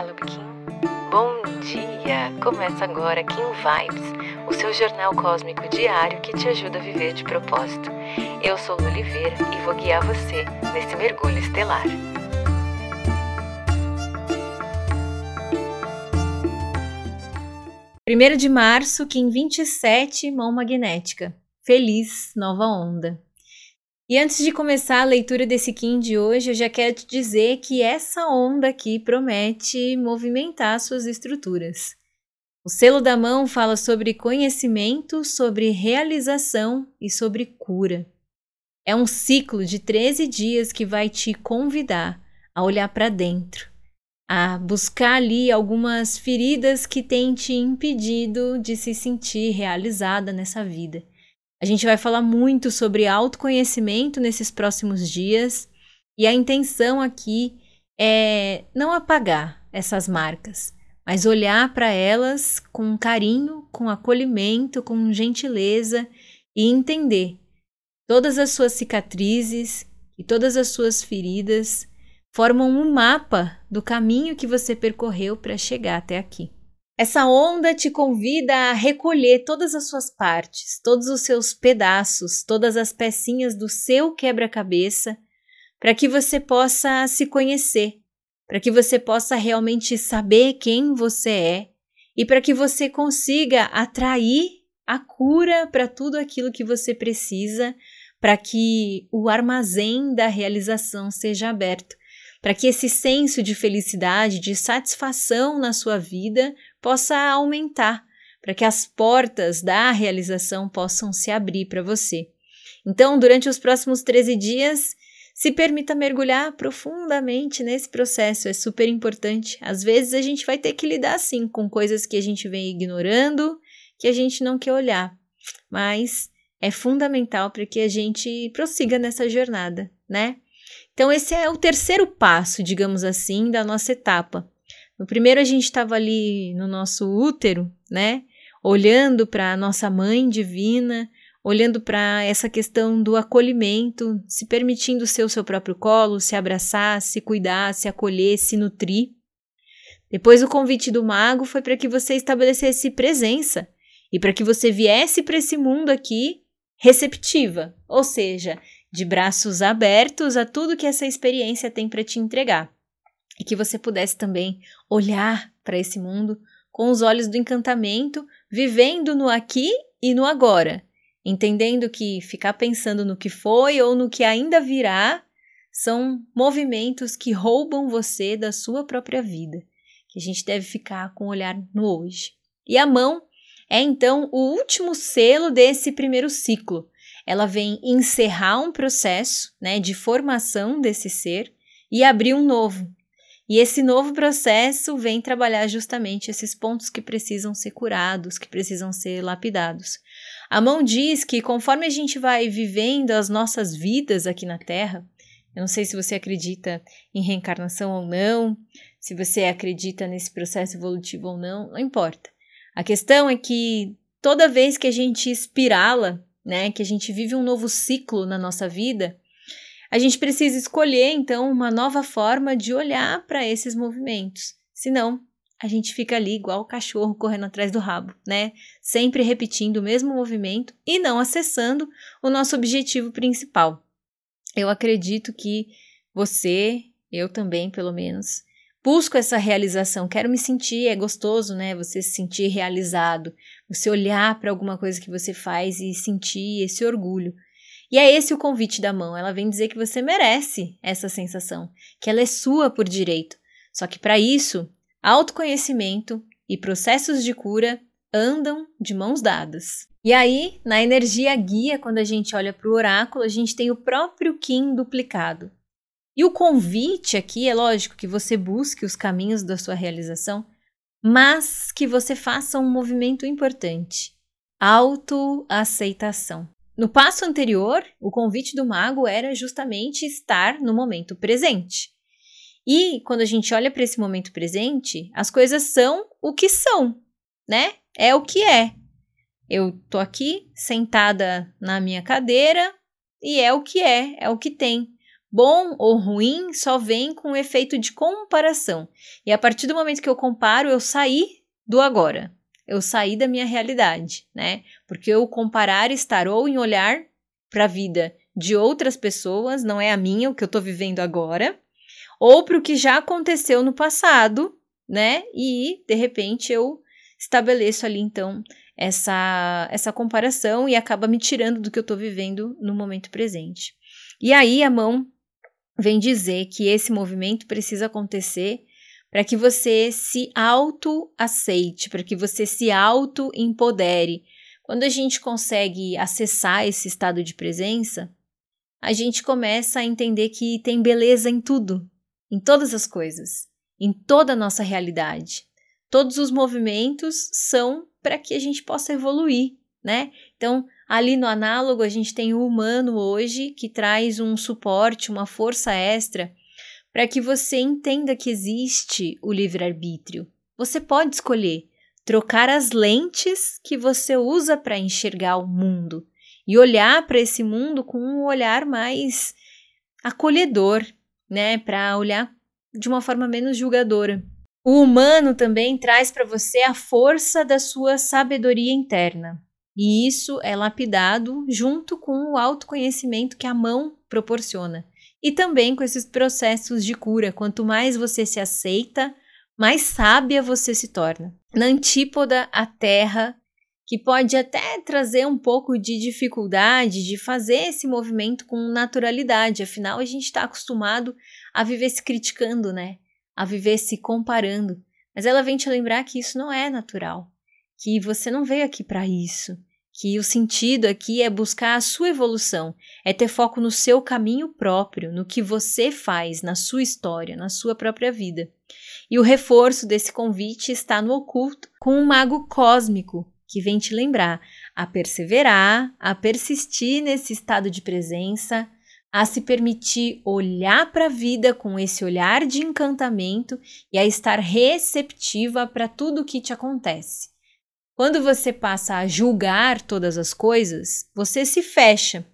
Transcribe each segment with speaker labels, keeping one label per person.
Speaker 1: Olá, Kim. Bom dia! Começa agora Kim Vibes, o seu jornal cósmico diário que te ajuda a viver de propósito. Eu sou Lu Oliveira e vou guiar você nesse mergulho estelar.
Speaker 2: Primeiro de março, Kim 27, mão magnética. Feliz nova onda. E antes de começar a leitura desse Kim de hoje, eu já quero te dizer que essa onda aqui promete movimentar suas estruturas. O selo da mão fala sobre conhecimento, sobre realização e sobre cura. É um ciclo de 13 dias que vai te convidar a olhar para dentro, a buscar ali algumas feridas que têm te impedido de se sentir realizada nessa vida. A gente vai falar muito sobre autoconhecimento nesses próximos dias e a intenção aqui é não apagar essas marcas, mas olhar para elas com carinho, com acolhimento, com gentileza e entender todas as suas cicatrizes e todas as suas feridas formam um mapa do caminho que você percorreu para chegar até aqui. Essa onda te convida a recolher todas as suas partes, todos os seus pedaços, todas as pecinhas do seu quebra-cabeça, para que você possa se conhecer, para que você possa realmente saber quem você é e para que você consiga atrair a cura para tudo aquilo que você precisa, para que o armazém da realização seja aberto, para que esse senso de felicidade, de satisfação na sua vida possa aumentar, para que as portas da realização possam se abrir para você. Então, durante os próximos 13 dias, se permita mergulhar profundamente nesse processo, é super importante. Às vezes a gente vai ter que lidar sim com coisas que a gente vem ignorando, que a gente não quer olhar, mas é fundamental para que a gente prossiga nessa jornada, né? Então, esse é o terceiro passo, digamos assim, da nossa etapa. No primeiro, a gente estava ali no nosso útero, né? Olhando para a nossa mãe divina, olhando para essa questão do acolhimento, se permitindo ser o seu próprio colo, se abraçar, se cuidar, se acolher, se nutrir. Depois, o convite do mago foi para que você estabelecesse presença e para que você viesse para esse mundo aqui receptiva, ou seja, de braços abertos a tudo que essa experiência tem para te entregar e que você pudesse também olhar para esse mundo com os olhos do encantamento, vivendo no aqui e no agora, entendendo que ficar pensando no que foi ou no que ainda virá são movimentos que roubam você da sua própria vida, que a gente deve ficar com o olhar no hoje. E a mão é então o último selo desse primeiro ciclo. Ela vem encerrar um processo né, de formação desse ser e abrir um novo, e esse novo processo vem trabalhar justamente esses pontos que precisam ser curados, que precisam ser lapidados. A mão diz que conforme a gente vai vivendo as nossas vidas aqui na Terra, eu não sei se você acredita em reencarnação ou não, se você acredita nesse processo evolutivo ou não, não importa. A questão é que toda vez que a gente espirala, né, que a gente vive um novo ciclo na nossa vida, a gente precisa escolher, então, uma nova forma de olhar para esses movimentos. Senão, a gente fica ali igual o cachorro correndo atrás do rabo, né? Sempre repetindo o mesmo movimento e não acessando o nosso objetivo principal. Eu acredito que você, eu também, pelo menos, busco essa realização. Quero me sentir, é gostoso, né? Você se sentir realizado, você olhar para alguma coisa que você faz e sentir esse orgulho. E é esse o convite da mão. Ela vem dizer que você merece essa sensação, que ela é sua por direito. Só que para isso, autoconhecimento e processos de cura andam de mãos dadas. E aí, na energia guia, quando a gente olha para o oráculo, a gente tem o próprio Kim duplicado. E o convite aqui é lógico que você busque os caminhos da sua realização, mas que você faça um movimento importante: autoaceitação. No passo anterior, o convite do mago era justamente estar no momento presente. E quando a gente olha para esse momento presente, as coisas são o que são, né? É o que é. Eu tô aqui sentada na minha cadeira e é o que é, é o que tem. Bom ou ruim só vem com o efeito de comparação. E a partir do momento que eu comparo, eu saí do agora. Eu saí da minha realidade, né? Porque eu comparar estar ou em olhar para a vida de outras pessoas, não é a minha, o que eu estou vivendo agora, ou para o que já aconteceu no passado, né? E de repente eu estabeleço ali então essa essa comparação e acaba me tirando do que eu estou vivendo no momento presente. E aí a mão vem dizer que esse movimento precisa acontecer para que você se auto-aceite, para que você se auto-empodere. Quando a gente consegue acessar esse estado de presença, a gente começa a entender que tem beleza em tudo, em todas as coisas, em toda a nossa realidade. Todos os movimentos são para que a gente possa evoluir, né? Então, ali no análogo, a gente tem o humano hoje que traz um suporte, uma força extra para que você entenda que existe o livre-arbítrio. Você pode escolher trocar as lentes que você usa para enxergar o mundo e olhar para esse mundo com um olhar mais acolhedor, né, para olhar de uma forma menos julgadora. O humano também traz para você a força da sua sabedoria interna. E isso é lapidado junto com o autoconhecimento que a mão proporciona. E também com esses processos de cura. Quanto mais você se aceita, mais sábia você se torna. Na antípoda, a terra que pode até trazer um pouco de dificuldade de fazer esse movimento com naturalidade, afinal a gente está acostumado a viver se criticando, né? A viver se comparando. Mas ela vem te lembrar que isso não é natural, que você não veio aqui para isso, que o sentido aqui é buscar a sua evolução, é ter foco no seu caminho próprio, no que você faz, na sua história, na sua própria vida. E o reforço desse convite está no oculto, com um mago cósmico que vem te lembrar a perseverar, a persistir nesse estado de presença, a se permitir olhar para a vida com esse olhar de encantamento e a estar receptiva para tudo o que te acontece. Quando você passa a julgar todas as coisas, você se fecha.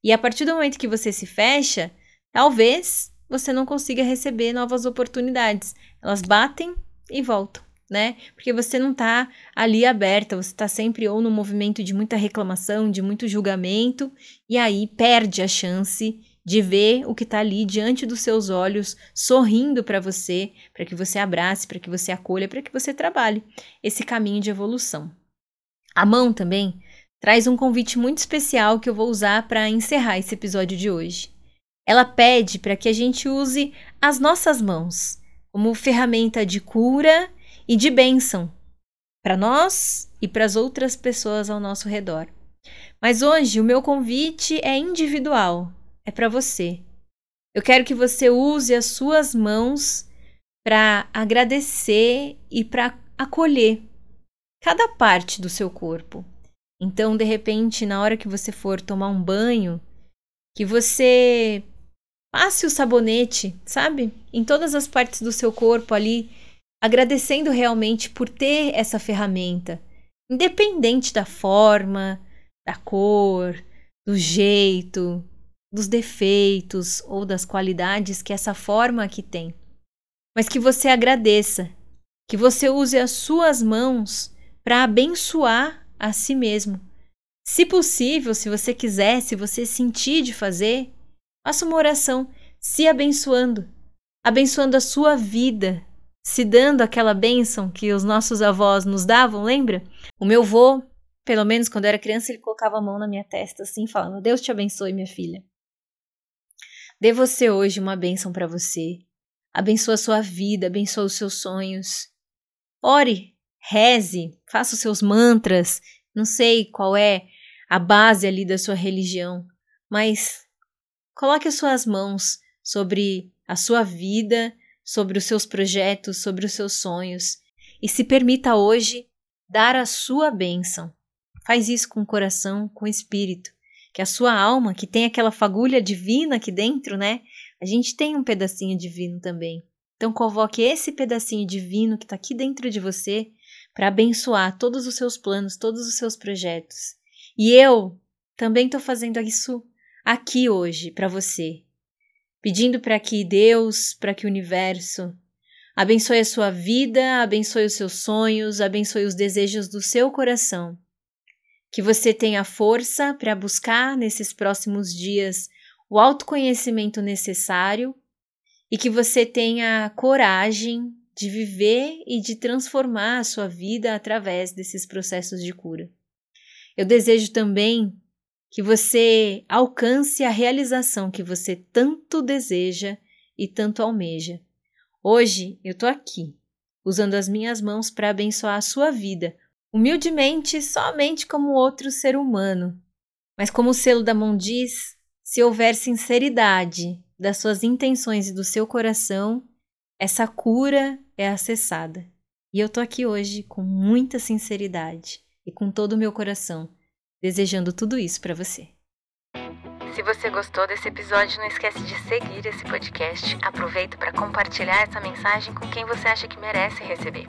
Speaker 2: E a partir do momento que você se fecha, talvez você não consiga receber novas oportunidades. Elas batem e voltam né? Porque você não tá ali aberta, você tá sempre ou no movimento de muita reclamação, de muito julgamento, e aí perde a chance de ver o que tá ali diante dos seus olhos, sorrindo para você, para que você abrace, para que você acolha, para que você trabalhe esse caminho de evolução. A mão também traz um convite muito especial que eu vou usar para encerrar esse episódio de hoje. Ela pede para que a gente use as nossas mãos como ferramenta de cura e de bênção para nós e para as outras pessoas ao nosso redor. Mas hoje o meu convite é individual, é para você. Eu quero que você use as suas mãos para agradecer e para acolher cada parte do seu corpo. Então, de repente, na hora que você for tomar um banho, que você passe o sabonete, sabe? Em todas as partes do seu corpo ali, agradecendo realmente por ter essa ferramenta, independente da forma, da cor, do jeito, dos defeitos ou das qualidades que essa forma aqui tem. Mas que você agradeça, que você use as suas mãos para abençoar a si mesmo. Se possível, se você quiser, se você sentir de fazer, faça uma oração se abençoando, abençoando a sua vida, se dando aquela bênção que os nossos avós nos davam, lembra? O meu avô, pelo menos quando eu era criança, ele colocava a mão na minha testa assim, falando: Deus te abençoe, minha filha. Dê você hoje uma bênção para você. Abençoa a sua vida, abençoa os seus sonhos. Ore, reze, faça os seus mantras. Não sei qual é a base ali da sua religião, mas coloque as suas mãos sobre a sua vida sobre os seus projetos, sobre os seus sonhos e se permita hoje dar a sua bênção. Faz isso com o coração, com o espírito, que a sua alma, que tem aquela fagulha divina aqui dentro, né? A gente tem um pedacinho divino também. Então convoque esse pedacinho divino que está aqui dentro de você para abençoar todos os seus planos, todos os seus projetos. E eu também estou fazendo isso aqui hoje para você. pedindo para que Deus, para que o universo abençoe a sua vida, abençoe os seus sonhos, abençoe os desejos do seu coração. Que você tenha força para buscar nesses próximos dias o autoconhecimento necessário e que você tenha coragem de viver e de transformar a sua vida através desses processos de cura. Eu desejo também que você alcance a realização que você tanto deseja e tanto almeja. Hoje eu tô aqui, usando as minhas mãos para abençoar a sua vida, humildemente, somente como outro ser humano. Mas como o selo da mão diz, se houver sinceridade das suas intenções e do seu coração, essa cura é acessada. E eu tô aqui hoje com muita sinceridade e com todo o meu coração, desejando tudo isso para você.
Speaker 1: Se você gostou desse episódio, não esquece de seguir esse podcast. Aproveita para compartilhar essa mensagem com quem você acha que merece receber.